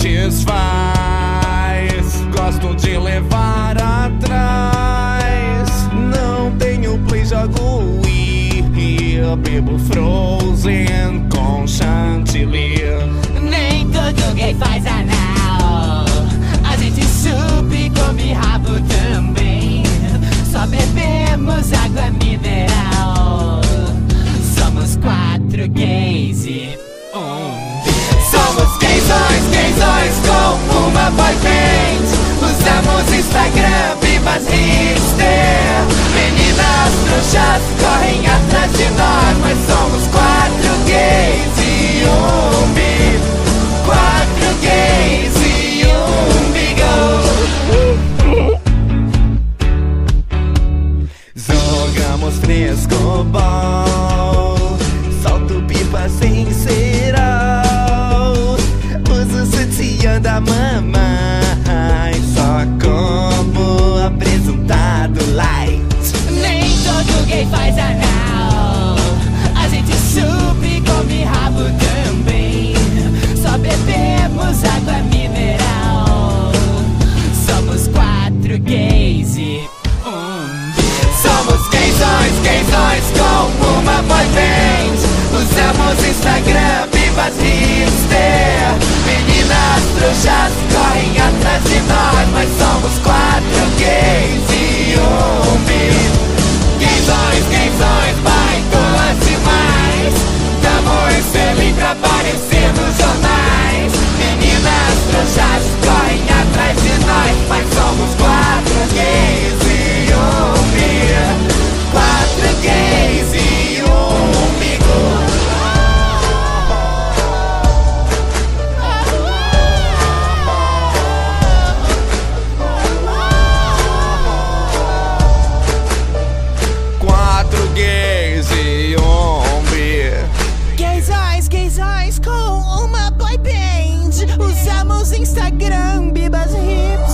satisfaz. Gosto de levar atrás. Não tenho play, jogo E eu bebo Frozen com chantilly. Nem tudo gay faz análise. nós, mas somos quatro gays e um bi. Quatro gays e um bigode. Jogamos frescobol, solto pipas sem cerol. Uso sutiã da mamãe, só como apresentado light. Nem todo gay faz anal. com uma boy band. Usamos Instagram, bibas hips.